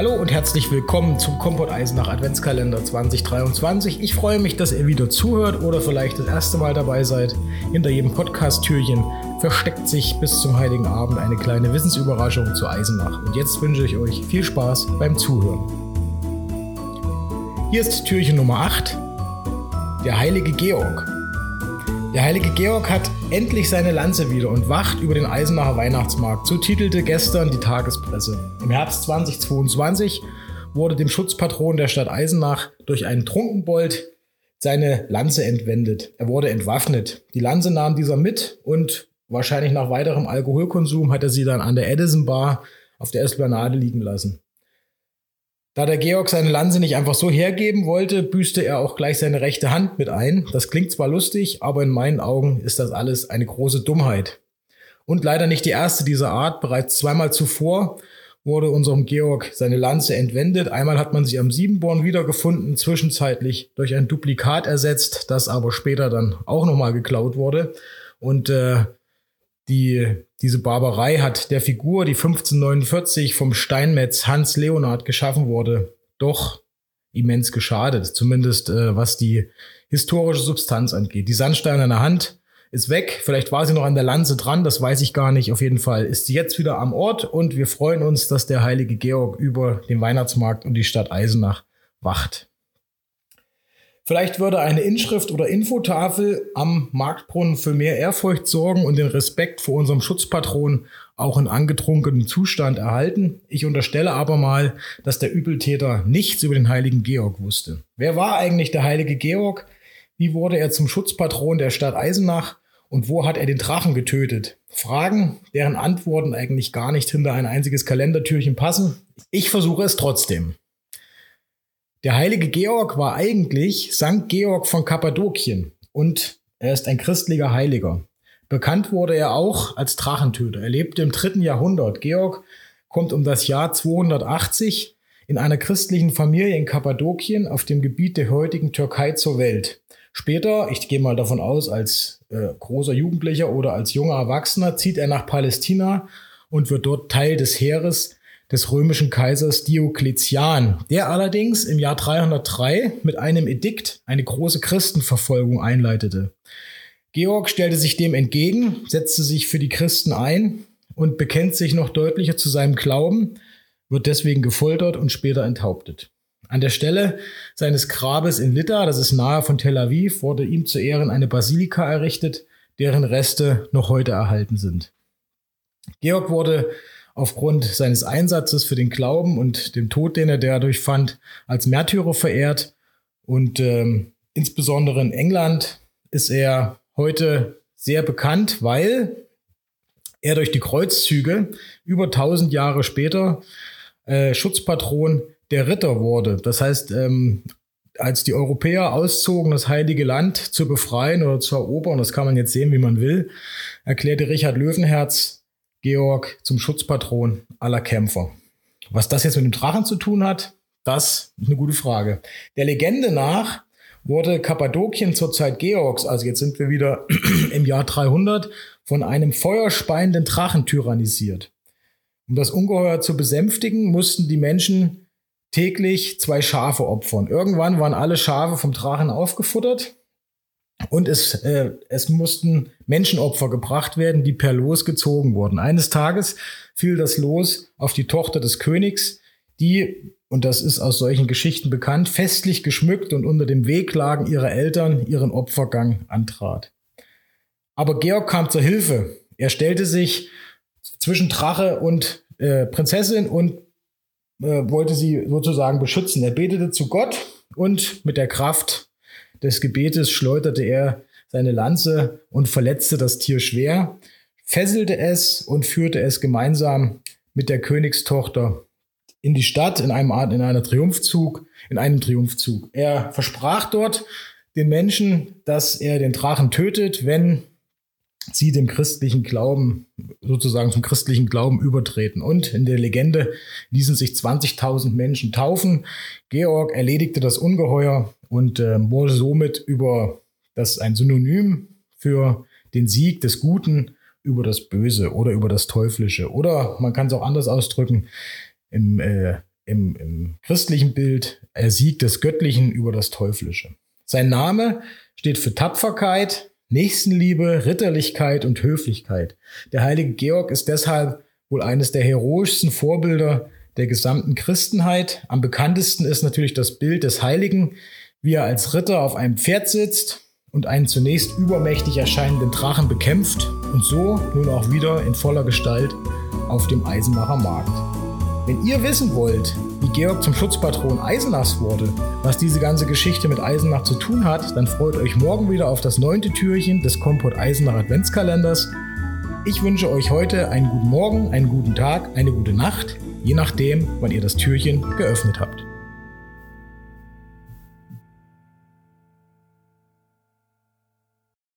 Hallo und herzlich willkommen zum Kompott Eisenach Adventskalender 2023. Ich freue mich, dass ihr wieder zuhört oder vielleicht das erste Mal dabei seid. Hinter jedem Podcast-Türchen versteckt sich bis zum Heiligen Abend eine kleine Wissensüberraschung zu Eisenach. Und jetzt wünsche ich euch viel Spaß beim Zuhören. Hier ist Türchen Nummer 8, der heilige Georg. Der heilige Georg hat endlich seine Lanze wieder und wacht über den Eisenacher Weihnachtsmarkt, so titelte gestern die Tagespresse. Im Herbst 2022 wurde dem Schutzpatron der Stadt Eisenach durch einen Trunkenbold seine Lanze entwendet. Er wurde entwaffnet. Die Lanze nahm dieser mit und wahrscheinlich nach weiterem Alkoholkonsum hat er sie dann an der Edison Bar auf der Esplanade liegen lassen. Da der Georg seine Lanze nicht einfach so hergeben wollte, büßte er auch gleich seine rechte Hand mit ein. Das klingt zwar lustig, aber in meinen Augen ist das alles eine große Dummheit. Und leider nicht die erste dieser Art. Bereits zweimal zuvor wurde unserem Georg seine Lanze entwendet. Einmal hat man sie am Siebenborn wiedergefunden, zwischenzeitlich durch ein Duplikat ersetzt, das aber später dann auch nochmal geklaut wurde. Und äh, die, diese Barbarei hat der Figur, die 1549 vom Steinmetz Hans Leonhard geschaffen wurde, doch immens geschadet. Zumindest äh, was die historische Substanz angeht. Die Sandsteinerne Hand ist weg. Vielleicht war sie noch an der Lanze dran, das weiß ich gar nicht. Auf jeden Fall ist sie jetzt wieder am Ort und wir freuen uns, dass der heilige Georg über den Weihnachtsmarkt und die Stadt Eisenach wacht. Vielleicht würde eine Inschrift oder Infotafel am Marktbrunnen für mehr Ehrfurcht sorgen und den Respekt vor unserem Schutzpatron auch in angetrunkenem Zustand erhalten. Ich unterstelle aber mal, dass der Übeltäter nichts über den heiligen Georg wusste. Wer war eigentlich der heilige Georg? Wie wurde er zum Schutzpatron der Stadt Eisenach? Und wo hat er den Drachen getötet? Fragen, deren Antworten eigentlich gar nicht hinter ein einziges Kalendertürchen passen. Ich versuche es trotzdem. Der heilige Georg war eigentlich Sankt Georg von Kappadokien und er ist ein christlicher Heiliger. Bekannt wurde er auch als Drachentöter. Er lebte im dritten Jahrhundert. Georg kommt um das Jahr 280 in einer christlichen Familie in Kappadokien auf dem Gebiet der heutigen Türkei zur Welt. Später, ich gehe mal davon aus, als äh, großer Jugendlicher oder als junger Erwachsener, zieht er nach Palästina und wird dort Teil des Heeres des römischen Kaisers Diokletian, der allerdings im Jahr 303 mit einem Edikt eine große Christenverfolgung einleitete. Georg stellte sich dem entgegen, setzte sich für die Christen ein und bekennt sich noch deutlicher zu seinem Glauben, wird deswegen gefoltert und später enthauptet. An der Stelle seines Grabes in Lydda, das ist nahe von Tel Aviv, wurde ihm zu Ehren eine Basilika errichtet, deren Reste noch heute erhalten sind. Georg wurde aufgrund seines Einsatzes für den Glauben und dem Tod, den er dadurch fand, als Märtyrer verehrt. Und ähm, insbesondere in England ist er heute sehr bekannt, weil er durch die Kreuzzüge über 1000 Jahre später äh, Schutzpatron der Ritter wurde. Das heißt, ähm, als die Europäer auszogen, das Heilige Land zu befreien oder zu erobern, das kann man jetzt sehen, wie man will, erklärte Richard Löwenherz Georg zum Schutzpatron aller Kämpfer. Was das jetzt mit dem Drachen zu tun hat, das ist eine gute Frage. Der Legende nach wurde Kappadokien zur Zeit Georgs, also jetzt sind wir wieder im Jahr 300, von einem feuerspeienden Drachen tyrannisiert. Um das Ungeheuer zu besänftigen, mussten die Menschen täglich zwei Schafe opfern. Irgendwann waren alle Schafe vom Drachen aufgefuttert und es, äh, es mussten Menschenopfer gebracht werden, die per Los gezogen wurden. Eines Tages fiel das Los auf die Tochter des Königs, die, und das ist aus solchen Geschichten bekannt, festlich geschmückt und unter dem Wehklagen ihrer Eltern ihren Opfergang antrat. Aber Georg kam zur Hilfe. Er stellte sich zwischen Drache und äh, Prinzessin und äh, wollte sie sozusagen beschützen. Er betete zu Gott und mit der Kraft des Gebetes schleuderte er seine Lanze und verletzte das Tier schwer, fesselte es und führte es gemeinsam mit der Königstochter in die Stadt in einem Art in einer Triumphzug, in einem Triumphzug. Er versprach dort den Menschen, dass er den Drachen tötet, wenn sie dem christlichen Glauben, sozusagen zum christlichen Glauben übertreten. Und in der Legende ließen sich 20.000 Menschen taufen. Georg erledigte das Ungeheuer und äh, wurde somit über das ein Synonym für den Sieg des Guten über das Böse oder über das Teuflische. Oder man kann es auch anders ausdrücken. Im, äh, im, im christlichen Bild der Sieg des Göttlichen über das Teuflische. Sein Name steht für Tapferkeit, Nächstenliebe, Ritterlichkeit und Höflichkeit. Der heilige Georg ist deshalb wohl eines der heroischsten Vorbilder der gesamten Christenheit. Am bekanntesten ist natürlich das Bild des Heiligen, wie er als Ritter auf einem Pferd sitzt und einen zunächst übermächtig erscheinenden Drachen bekämpft und so nun auch wieder in voller Gestalt auf dem Eisenacher Markt. Wenn ihr wissen wollt, wie Georg zum Schutzpatron Eisenachs wurde, was diese ganze Geschichte mit Eisenach zu tun hat, dann freut euch morgen wieder auf das neunte Türchen des Kompott Eisenach Adventskalenders. Ich wünsche euch heute einen guten Morgen, einen guten Tag, eine gute Nacht, je nachdem, wann ihr das Türchen geöffnet habt.